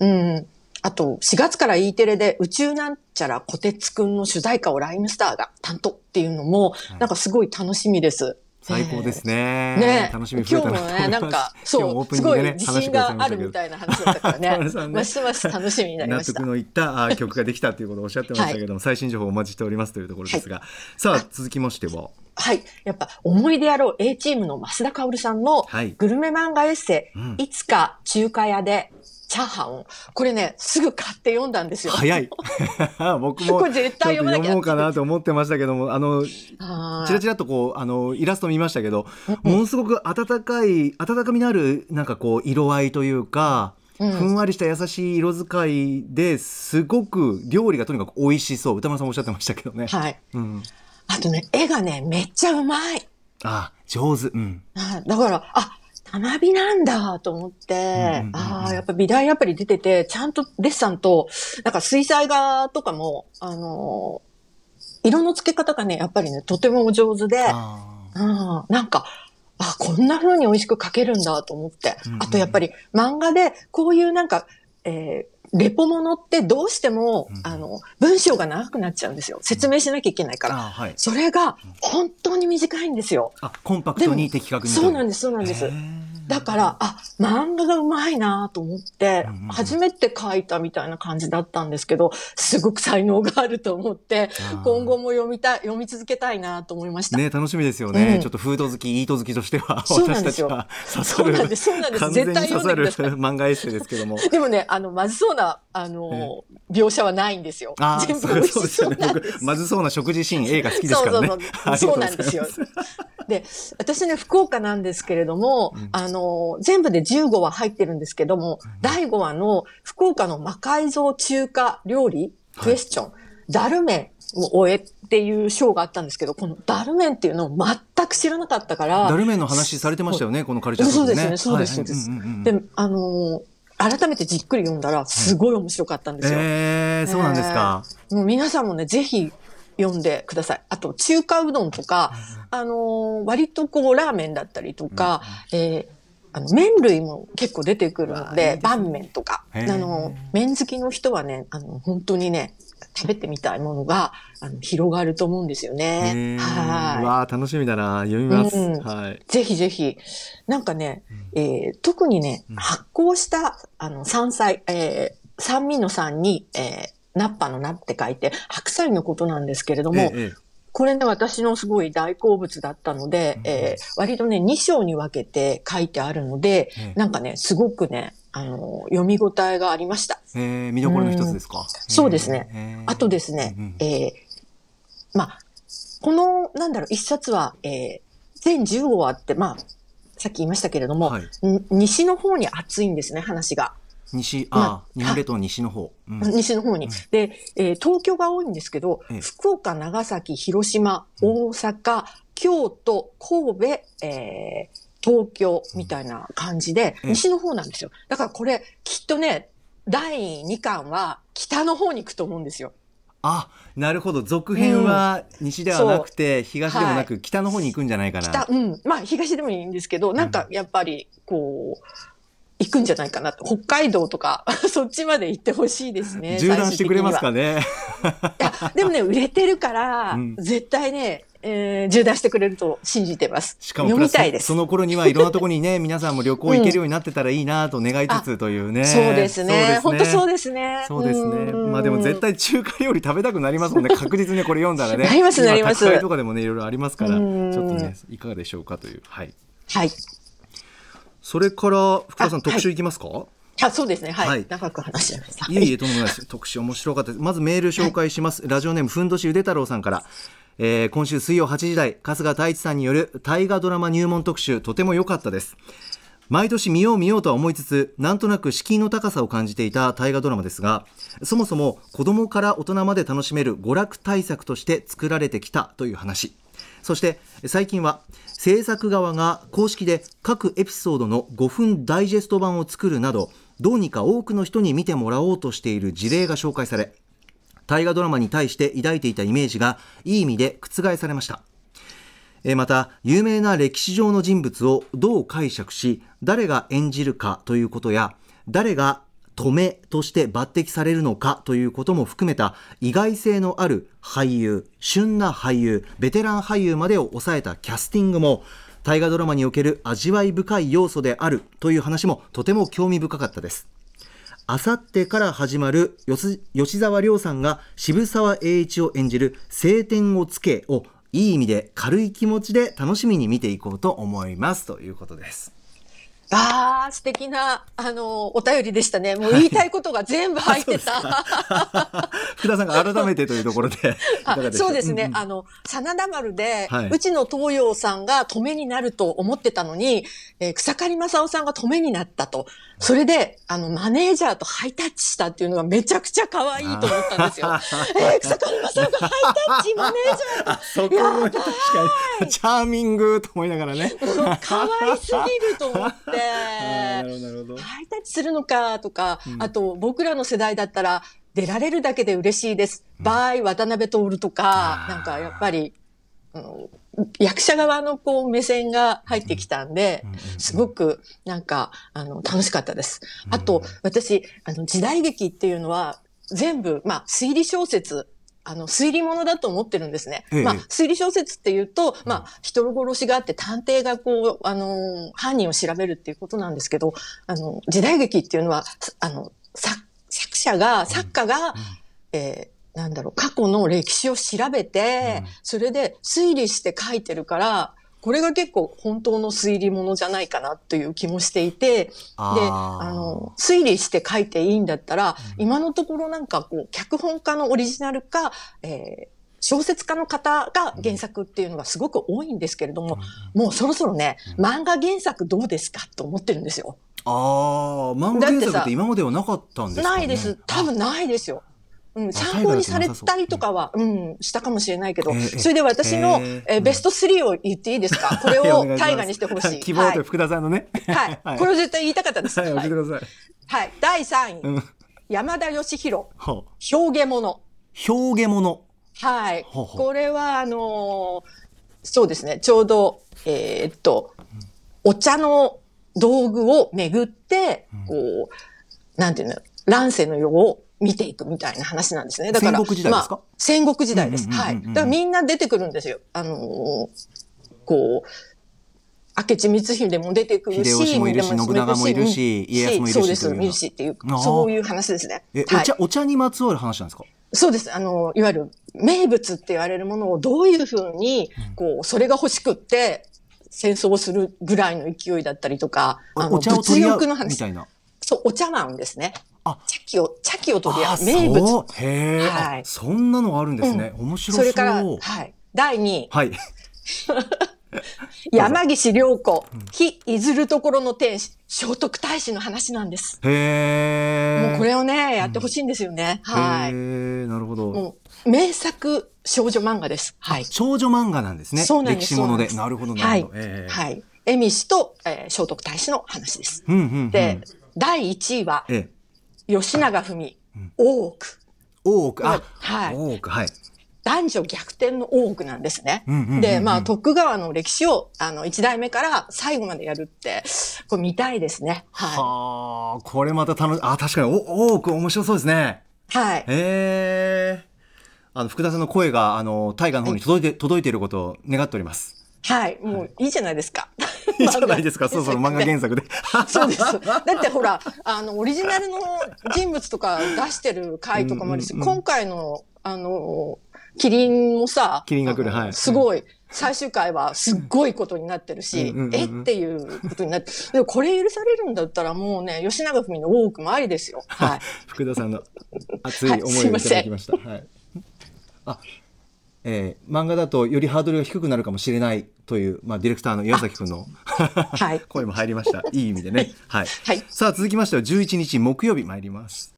うん。あと、4月から E テレで宇宙なんちゃらこてつくんの主題歌をライムスターが担当っていうのも、なんかすごい楽しみです。最高ですね。ね楽しみ今日もね、なんか、そう、すごい自信があるみたいな話だったから ね。ますます楽しみになりました。納得のいった曲ができたということをおっしゃってましたけども、はい、最新情報お待ちしておりますというところですが、はい、さあ、続きましては。はい。やっぱ、思い出やろう A チームの増田薫さんのグルメ漫画エッセイ、はい、いつか中華屋でチャーハン？これね、すぐ買って読んだんですよ。早い。僕も、これ絶対読まなきゃ読もうかなと思ってましたけども、あの、ちらちらとこう、あの、イラスト見ましたけど、ものすごく温かい、温かみのある、なんかこう、色合いというか、うん、ふんわりした優しい色使いですごく料理がとにかく美味しそう。歌丸さんおっしゃってましたけどね。はい。うん、あとね、絵がね、めっちゃうまい。あ、上手。うん。だから、あ、学びなんだと思って、ああ、やっぱ美大アプリ出てて、ちゃんとデッサンと、なんか水彩画とかも、あのー、色の付け方がね、やっぱりね、とても上手で、うん、なんか、あ、こんな風に美味しく描けるんだと思って。あとやっぱり漫画でこういうなんか、えー、レポものってどうしても、うん、あの、文章が長くなっちゃうんですよ。説明しなきゃいけないから。うんはい、それが本当に短いんですよ。あ、コンパクトに的確に。そうなんです、そうなんです。だから、あ、漫画がうまいなと思って初めて書いたみたいな感じだったんですけど、すごく才能があると思って今後も読みたい、読み続けたいなと思いました。ね、楽しみですよね、うんちょっとフード好き、イート好きとしては、私たちは刺さる。そうなんですそうなんです完全に絶対刺さる読んでくだ漫画エッセイですけども。でもね、あの、まずそうな、あの、描写はないんですよ。全部美味しそそうなんです。、まずそうな食事シーン、映画好きですからね。そうそうあそう。そうなんですよ。で、私ね、福岡なんですけれども、うんあの、全部で15話入ってるんですけども、第5話の福岡の魔改造中華料理、クエスチョン、ダルメンを終えっていう章があったんですけど、このダルメンっていうのを全く知らなかったから、ダルメンの話されてましたよね、このカルチャートークそうですね、そうです、そはいうですんんうん。で、あの、改めてじっくり読んだら、すごい面白かったんですよ。えー、そうなんですか。もう皆さんもね、ぜひ読んでください。あと、中華うどんとか、あのー割とこう、ラーメンだったりとか、えーあの、麺類も結構出てくるので、ですね拌麺とか、あの、麺好きの人はね、あの、本当にね、食べてみたいものが、あの、広がると思うんですよへね。ーはわあ楽しみだな。読みます。うんはい。い。ぜひぜひ、なんかね、えー特にね、うん発酵した、あの、山菜、えー酸味の酸に、えーナッパのナって書いて、白菜のことなんですけれども、えええこれね、私のすごい大好物だったので、うん。えー割とね、2章に分けて書いてあるので、えなんかね、すごくね、あの、読み応えがありました。えー見どころの一つですか？そうですね。えー。あとですね、うんうん。えーまあ、この、なんだろう、一冊は、えー全15話あって、まあ、さっき言いましたけれども、はい。ん西の方に熱いんですね、話が。西、まああ、日本列島の西の方。うん西の方に。うんで、えー東京が多いんですけど、ええ福岡、長崎、広島、大阪、京都、神戸、えー東京みたいな感じで、ええ西の方なんですよ。だからこれ、きっとね、第2巻は北の方に行くと思うんですよ。あ、なるほど。続編は西ではなくて、東でもなく、北の方に行くんじゃないかな。北、うん。まあ、東でもいいんですけど、なんかやっぱり、こう、行くんじゃないかなと。北海道とか、そっちまで行ってほしいですね。縦断してくれますかね。でもね、売れてるから、うん絶対ね、えー、縦断してくれると信じてます。しかも読みたいです。その頃にはいろんなところにね、皆さんも旅行行けるようになってたらいいなと願いつつというね。そうですね。本当そうでですね。そうですね。んまあでも絶対中華料理食べたくなりますもんね。確実にこれ読んだらね。なりますなります今宅配とかでもね、いろいろありますから、ちうんょっとね、いかがでしょうかという。はい。はい。それから、福田さんあ特集いきますか、あ、そうですね。はい。はい長く話しちゃいました。いえいえ、とんでもないです。特集面白かったです。まずメール紹介します。ラジオネーム、ふんどしゆで太郎さんから。えー今週水曜8時台、春日太一さんによる大河ドラマ入門特集、とても良かったです。毎年見よう見ようとは思いつつ、なんとなく敷居の高さを感じていた大河ドラマですが、そもそも子供から大人まで楽しめる娯楽対策として作られてきたという話。そして最近は制作側が公式で各エピソードの5分ダイジェスト版を作るなどどうにか多くの人に見てもらおうとしている事例が紹介され大河ドラマに対して抱いていたイメージがいい意味で覆されました。また有名な歴史上の人物をどう解釈し誰が演じるかということや誰が止めとして抜擢されるのかということも含めた意外性のある俳優旬な俳優ベテラン俳優までを抑えたキャスティングも大河ドラマにおける味わい深い要素であるという話もとても興味深かったですあさってから始まる吉沢亮さんが渋沢栄一を演じる「晴天をつけ」をいい意味で軽い気持ちで楽しみに見ていこうと思いますということです。ああ、素敵な、あの、お便りでしたね。もう言いたいことが全部入ってた。福田さんが改めてというところでそうですね。んんあの、真田丸で、はいうちの東洋さんが止めになると思ってたのに、えー草刈正雄さんが止めになったと。それで、あの、マネージャーとハイタッチしたっていうのがめちゃくちゃ可愛いと思ったんですよ。えー草刈正雄がハイタッチ、マネージャー とそこも確かにチャーミングと思いながらね。可愛すぎると思って。ハイタッチするのかとか、うんあと僕らの世代だったら出られるだけで嬉しいです。バイ渡辺徹とか、なんかやっぱり、役者側のこう目線が入ってきたんで、すごくなんかあの楽しかったです。あと私、あの時代劇っていうのは全部、まあ推理小説あの、推理物だと思ってるんですね。ええ。まあ、推理小説っていうと、まあ、人殺しがあって探偵がこう、あの、犯人を調べるっていうことなんですけど、あの、時代劇っていうのは、あの、作作者が、作家が、えーなんだろう、過去の歴史を調べて、うん。それで推理して書いてるから、これが結構本当の推理物じゃないかなという気もしていて、で、あの、推理して書いていいんだったら、今のところなんかこう、脚本家のオリジナルか、えー小説家の方が原作っていうのがすごく多いんですけれども、もうそろそろね、漫画原作どうですかと思ってるんですよ。ああ、漫画原作って今まではなかったんですか、ね、ないです。多分ないですよ。うん、参考にされたりとかは、うん、したかもしれないけど、ええそれで私の、えベスト3を言っていいですか？これを大河にしてほしい。希望と福田さんのね。はい。はい。これを絶対言いたかったです。はい、はい。教えてください。はい第3位、うん。山田義弘、は表現物。あ、表現物。はい。これは、あのーそうですね、ちょうど、えーっと、お茶の道具をめぐって、こう、なんていうの、乱世の世を見ていくみたいな話なんですね。だから、戦国時代ですか？まあ、戦国時代です。はい。だからみんな出てくるんですよ。あのーこう、明智光秀も出てくるし、秀吉もいるし信長もいるしうん家康もいるしそうです、というようないるしっていうそういう話ですね。え、はいお茶、お茶にまつわる話なんですか？そうです。あの、いわゆる名物って言われるものをどういうふうに、こう、それが欲しくって、戦争をするぐらいの勢いだったりとか、あの、お茶物欲の話。みたいな。そう、お茶碗ですね。あ茶器を、茶器を取り合あう。名物。へえ、はいあそんなのがあるんですね。面白そう。それから、はい。第2位、はい。山岸良子、非いずるところの天使、聖徳太子の話なんです。へえ。もうこれをね、やってほしいんですよね。はい。へえ、なるほど。もう、名作少女漫画です。はい。少女漫画なんですね。そうなんです歴史もので。ななるほど、なはいるほど。ええ。はい。恵美氏と、えー聖徳太子の話です。うんうんうん。で、第1位は、ええ。吉永文、大奥。多く、あ、はい多く、はい。男女逆転の大奥なんですね。で、まあ、徳川の歴史を、あの、1代目から最後までやるって、これ見たいですね。ははあ、これまた楽し、あ、確かに、お、多く面白そうですね。い。はい。へえ。あの、福田さんの声が、あの、大河の方に届いて、届いていることを願っております。はい。もういいじゃないですか。いいじゃないですか、そろそろ漫画原作で。そうです。だってほら、あの、オリジナルの人物とか出してる回とかもあるし、うんうんうん今回の、あの、キリンもさ、キリンが来るはいすごい、最終回はすっごいことになってるし、うんうんうんうんえ？っていうことになって、でもこれ許されるんだったらもうね、吉永文の大奥もありですよ。はい。福田さんの熱い思いをいただきました。はい。あ、えー漫画だとよりハードルが低くなるかもしれないという、まあ、ディレクターの岩崎くんのはい 声も入りました。いい意味でね。はい。はいさあ、続きましては11日木曜日参ります。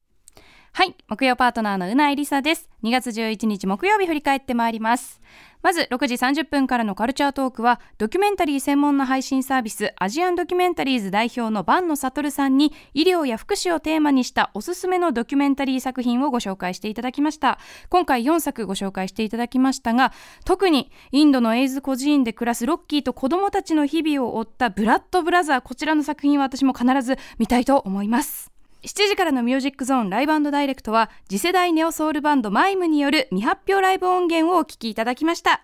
はい。木曜パートナーのうないりさです。2月11日木曜日振り返ってまいります。まず6時30分からのカルチャートークはドキュメンタリー専門の配信サービスアジアンドキュメンタリーズ代表の坂野悟さんに医療や福祉をテーマにしたおすすめのドキュメンタリー作品をご紹介していただきました。今回4作ご紹介していただきましたが特にインドのエイズ孤児院で暮らすロッキーと子供たちの日々を追ったブラッドブラザーこちらの作品は私も必ず見たいと思います。7時からのミュージックゾーンライブダイレクトは次世代ネオソウルバンドマイムによる未発表ライブ音源をお聴きいただきました。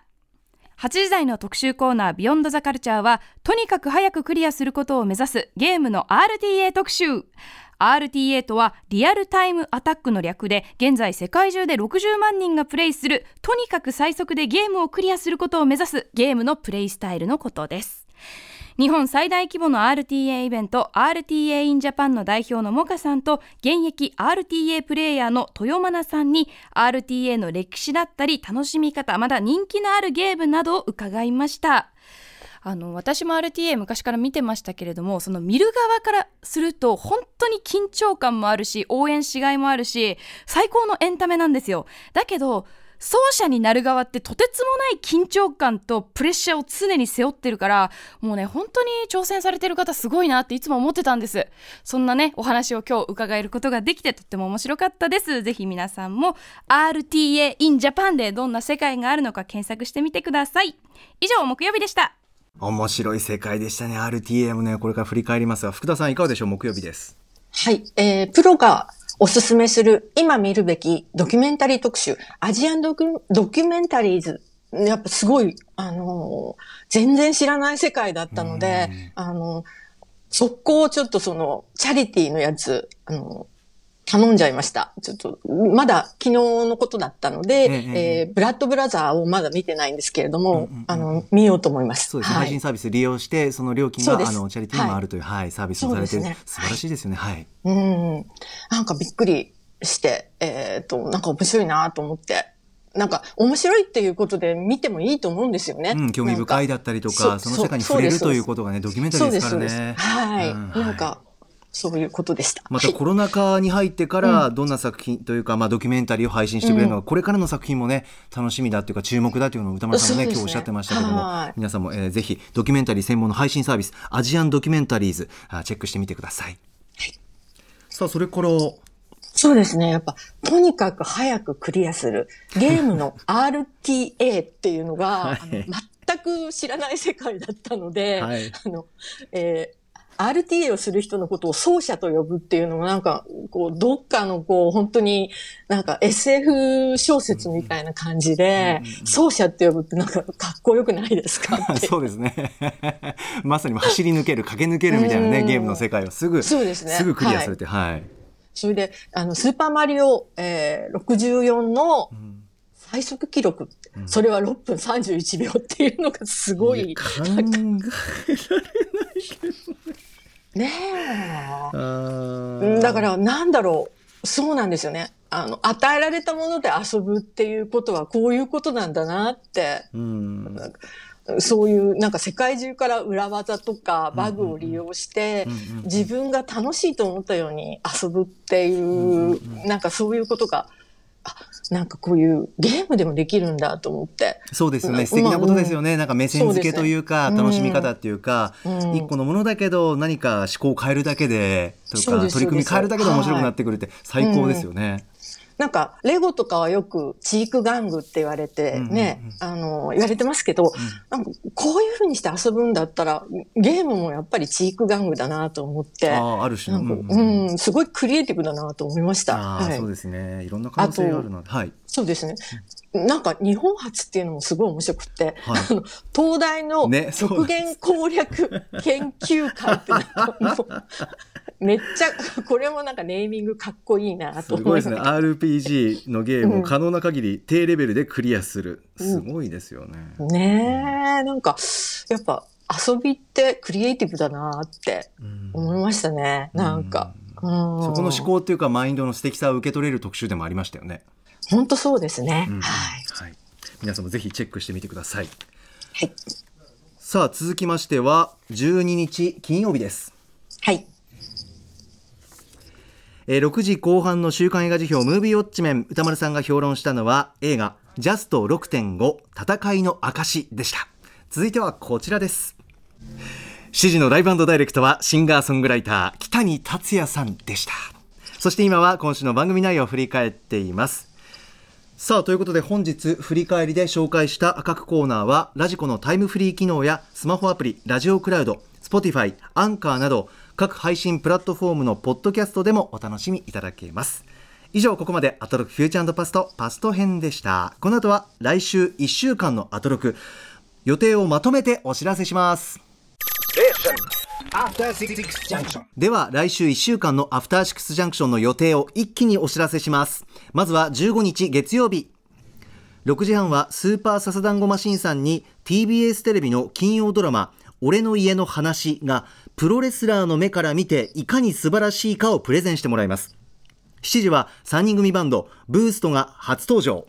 8時台の特集コーナービヨンドザカルチャーはとにかく早くクリアすることを目指すゲームの RTA 特集。RTA とはリアルタイムアタックの略で現在世界中で60万人がプレイするとにかく最速でゲームをクリアすることを目指すゲームのプレイスタイルのことです。日本最大規模の RTA イベント RTA in Japan の代表のモカさんと現役 RTA プレイヤーの豊真奈さんに RTA の歴史だったり楽しみ方まだ人気のあるゲームなどを伺いました。あの私も RTA 昔から見てましたけれどもその見る側からすると本当に緊張感もあるし応援しがいもあるし最高のエンタメなんですよ。だけど奏者になる側ってとてつもない緊張感とプレッシャーを常に背負ってるからもうね本当に挑戦されてる方すごいなっていつも思ってたんですそんなねお話を今日伺えることができてとっても面白かったですぜひ皆さんも RTA in Japan でどんな世界があるのか検索してみてください以上木曜日でした面白い世界でしたね。RTA もね、これから振り返りますが、福田さんいかがでしょう？木曜日です。はい。えー、プロがおすすめする今見るべきドキュメンタリー特集、アジアンドキュドキュメンタリーズ。やっぱすごい、あのー全然知らない世界だったので、あの速攻ちょっとその、チャリティーのやつ、あの頼んじゃいました。ちょっと、まだ昨日のことだったので、えええーブラッドブラザーをまだ見てないんですけれども、うんうんうんあの、見ようと思います。そうですね、はい。配信サービス利用してその料金があのチャリティーに回るという、はいサービスをされてる、ね。素晴らしいですよね。はい、うん。なんかびっくりして、えっ、と、なんか面白いなと思って。なんか面白いっていうことで見てもいいと思うんですよね。うん、興味深いだっったりとかその世界に触れるということがねドキュメンタリーですからね。そうです、そうです。はい。うん。なんか、そういうことでした。またはいコロナ禍に入ってからどんな作品というか、まあ、ドキュメンタリーを配信してくれるのか、これからの作品もね楽しみだというか注目だというのを歌丸さんもね今日おっしゃってましたけどもはい皆さんも、えーぜひドキュメンタリー専門の配信サービスアジアンドキュメンタリーズあチェックしてみてください。さあそれからそうですね。やっぱ、とにかく早くクリアする。ゲームの RTA っていうのが、はい全く知らない世界だったので、はいあの、えー RTA をする人のことを奏者と呼ぶっていうのもなんか、こう、どっかのこう、本当になんか SF 小説みたいな感じで、奏者って呼ぶってなんかかっこよくないですか。そうですね。まさに走り抜ける駆け抜けるみたいなねうん。ゲームの世界をすぐそうですね。すぐクリアされてはい、それで、あの、スーパーマリオ、えー64の最速記録、それは6分31秒っていうのがすごい、考えられないねあえ。ーだから、なんだろう。そうなんですよね。あの、与えられたもので遊ぶっていうことはこういうことなんだなって、うんそういう、なんか世界中から裏技とかバグを利用して自分が楽しいと思ったように遊ぶっていう、なんかそういうことが、あ、なんかこういうゲームでもできるんだと思って。そうですよね。うん素敵なことですよね。なんか目線付けというか、そうね楽しみ方っていうか、うん一個のものだけど、何か思考を変えるだけで、とか、取り組み変えるだけで面白くはいなってくるって最高ですよね。なんか、レゴとかはよくチーク玩具って言われてね、あの、言われてますけど、なんかこういう風にして遊ぶんだったら、ゲームもやっぱりチーク玩具だなと思って、ああ、ある種の。なんか、ううんん、すごいクリエイティブだなと思いました。ああ、はいそうですね。いろんな可能性があるので。はい。そうですね。なんか日本初っていうのもすごい面白くって、はいあの東大の極限攻略研究会ってなんかもうめっちゃ、これもなんかネーミングかっこいいなすと思ごいですね。RPG のゲームを可能な限り低レベルでクリアする。うんすごいですよね。ねえ、なんか、やっぱ遊びってクリエイティブだなってうん思いましたね。なんか。うん、そこの思考っていうか、マインドの素敵さを受け取れる特集でもありましたよね。本当そうですね。うんはい。はい。皆さんもぜひチェックしてみてください。はい。さあ、続きましては、12日金曜日です。はい。えー6時後半の週刊映画辞表ムービーウォッチメン歌丸さんが評論したのは映画ジャスト6.5戦いの証でした続いてはこちらです7時のライブダイレクトはシンガーソングライター北谷達也さんでしたそして今は今週の番組内容を振り返っていますさあということで本日振り返りで紹介した各コーナーはラジコのタイムフリー機能やスマホアプリラジオクラウド Spotify アンカーなど各配信プラットフォームのポッドキャストでもお楽しみいただけます。以上ここまでアトロクフューチャーパストパスト編でした。この後は来週1週間のアトロク予定をまとめてお知らせします。では来週1週間のアフターシックスジャンクションの予定を一気にお知らせします。まずは15日月曜日。6時半はスーパーササダンゴマシンさんに TBS テレビの金曜ドラマ「俺の家の話」がプロレスラーの目から見ていかに素晴らしいかをプレゼンしてもらいます。7時は3人組バンドブーストが初登場。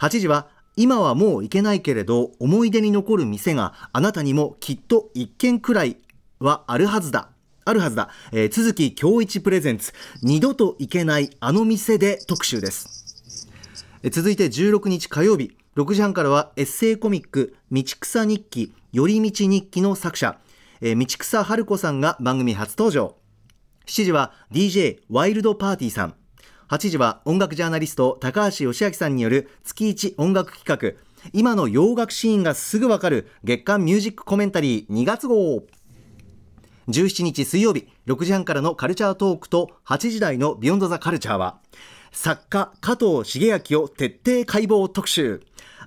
8時は今はもう行けないけれど思い出に残る店があなたにもきっと一軒くらいはあるはずだ。あるはずだ、えー、続き京一プレゼンツ。二度と行けないあの店で特集です。え続いて16日火曜日。6時半からはエッセイコミック「道草日記寄り道日記」の作者、えー道草春子さんが番組初登場。7時は DJ ワイルドパーティーさん。8時は音楽ジャーナリスト高橋義明さんによる月一音楽企画。今の洋楽シーンがすぐわかる月間ミュージックコメンタリー2月号。17日水曜日6時半からのカルチャートークと8時台のビヨンドザカルチャーは作家加藤茂明を徹底解剖特集。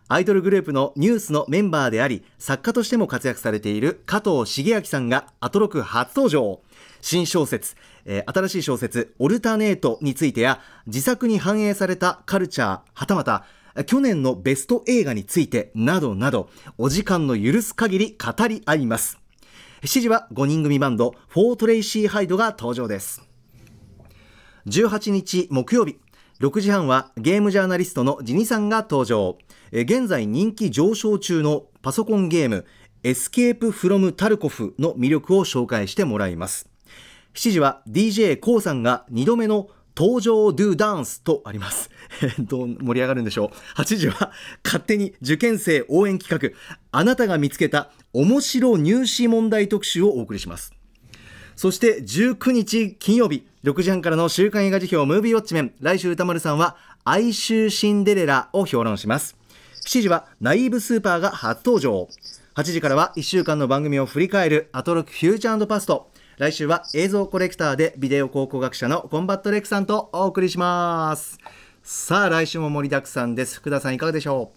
アイドルグループのニュースのメンバーであり作家としても活躍されている加藤茂明さんがアトロク初登場。新小説、えー、新しい小説「オルタネート」についてや自作に反映されたカルチャーはたまた去年のベスト映画についてなどなどお時間の許す限り語り合います。7時は5人組バンド For Tracy Hyde が登場です。18日木曜日6時半はゲームジャーナリストのジニさんが登場。現在人気上昇中のパソコンゲームエスケープフロムタルコフの魅力を紹介してもらいます。7時は d j k o さんが2度目の登場ドゥダンスとあります。どう盛り上がるんでしょう。8時は勝手に受験生応援企画。あなたが見つけた面白入試問題特集をお送りします。そして19日金曜日6時半からの週刊映画辞表ムービーウォッチメン。来週歌丸さんは哀愁シンデレラを評論します。7時はナイーブスーパーが初登場。8時からは1週間の番組を振り返るアトロックフューチャーパスト。来週は映像コレクターでビデオ考古学者のコンバット REC さんとお送りします。さあ来週も盛りだくさんです。福田さんいかがでしょ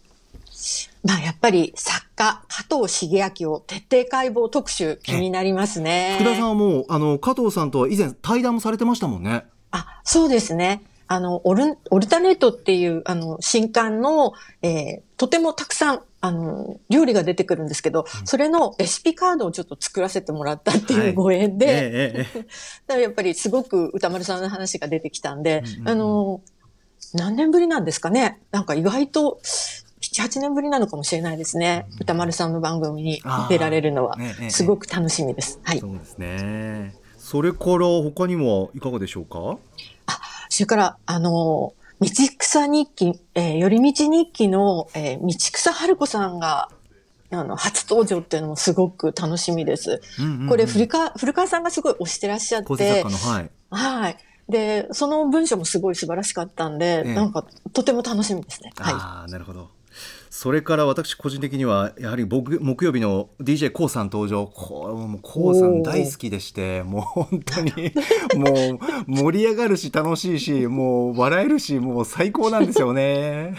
う？まあやっぱり作家加藤シゲアキを徹底解剖特集気になりますね。福田さんはもうあの加藤さんと以前対談もされてましたもんね。あそうですねあの、オル、オルタネートっていう、あの、新刊の、えー、とてもたくさん、あの、料理が出てくるんですけど、うん、それのレシピカードをちょっと作らせてもらったっていうご縁で、はいええ、だからやっぱりすごく歌丸さんの話が出てきたんで、うんうん、あの、何年ぶりなんですかね？なんか意外と、7、8年ぶりなのかもしれないですね。うん、歌丸さんの番組に出られるのは、すごく楽しみです。はい。そうですね。それから他にはいかがでしょうか？あ、それから、あの、道草日記、えー、寄り道日記の、えー、道草春子さんが、あの、初登場っていうのもすごく楽しみです。うんうんうん、これ、古川、古川さんがすごい推してらっしゃって。はい。はい。で、その文章もすごい素晴らしかったんで、ええ、なんか、とても楽しみですね。はい。ああ、なるほど。それから私個人的にはやはり僕木曜日の d j k o さん登場。これも k o さん大好きでしてもう本当に もう盛り上がるし楽しいしもう笑えるしもう最高なんですよね。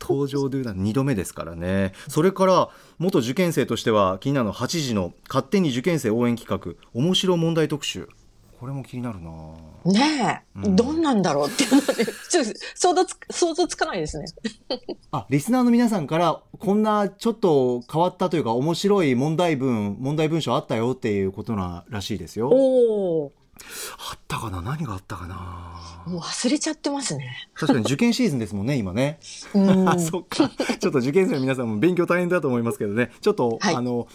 登場で2度目ですからね。それから元受験生としては気になるの8時の勝手に受験生応援企画面白問題特集これも気になるなねえ、うん、どんなんだろうっていうので、ちょっと想像つ想像つかないですね。あ、リスナーの皆さんから、こんなちょっと変わったというか、面白い問題文、問題文章あったよっていうことならしいですよ。おお。あったかな？何があったかな？もう忘れちゃってますね。確かに受験シーズンですもんね、今ね。あ、そっか。ちょっと受験生の皆さんも勉強大変だと思いますけどね。ちょっと、はい、あの、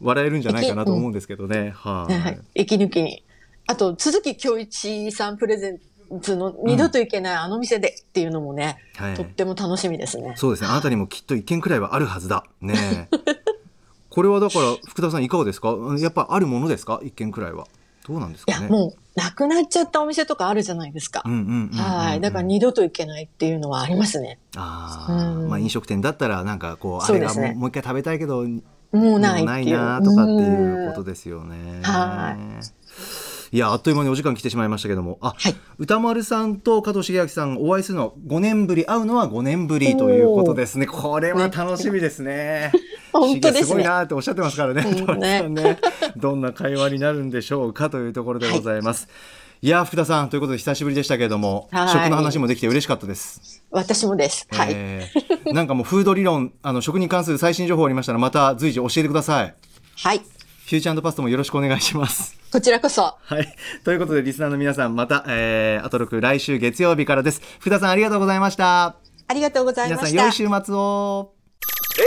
笑えるんじゃないかなと思うんですけどね。はい、はい。息抜きに。あと、鈴木京一さんプレゼンツの二度と行けないあの店でっていうのもね、うんはい、とっても楽しみですね。そうですね。あなたにもきっと一件くらいはあるはずだ。ね これはだから、福田さんいかがですか？やっぱあるものですか？一件くらいは。どうなんですかね？いや、もう、なくなっちゃったお店とかあるじゃないですか。はい。だから二度と行けないっていうのはありますね。ああ、うん、まあ飲食店だったらなんかこう、あれがもう一回食べたいけど、もうないないなとかっていうことですよね。はい。いやあっという間にお時間来てしまいましたけどもあ、はい、歌丸さんと加藤茂明さんお会いするのは5年ぶり会うのは5年ぶりということですねこれは楽しみですね。本当です、ね、すごいなっておっしゃってますからね。ねねどんな会話になるんでしょうかというところでございます。はい、いや福田さんということで久しぶりでしたけれども、食の話もできて嬉しかったです。私もです。はい。えー、なんかもうフード理論、あの食に関する最新情報ありましたらまた随時教えてください。はい。フューチャーパストもよろしくお願いします。こちらこそ。はい。ということで、リスナーの皆さん、また、えー、アトロク来週月曜日からです。福田さん、ありがとうございました。ありがとうございました。皆さん、良い週末を。え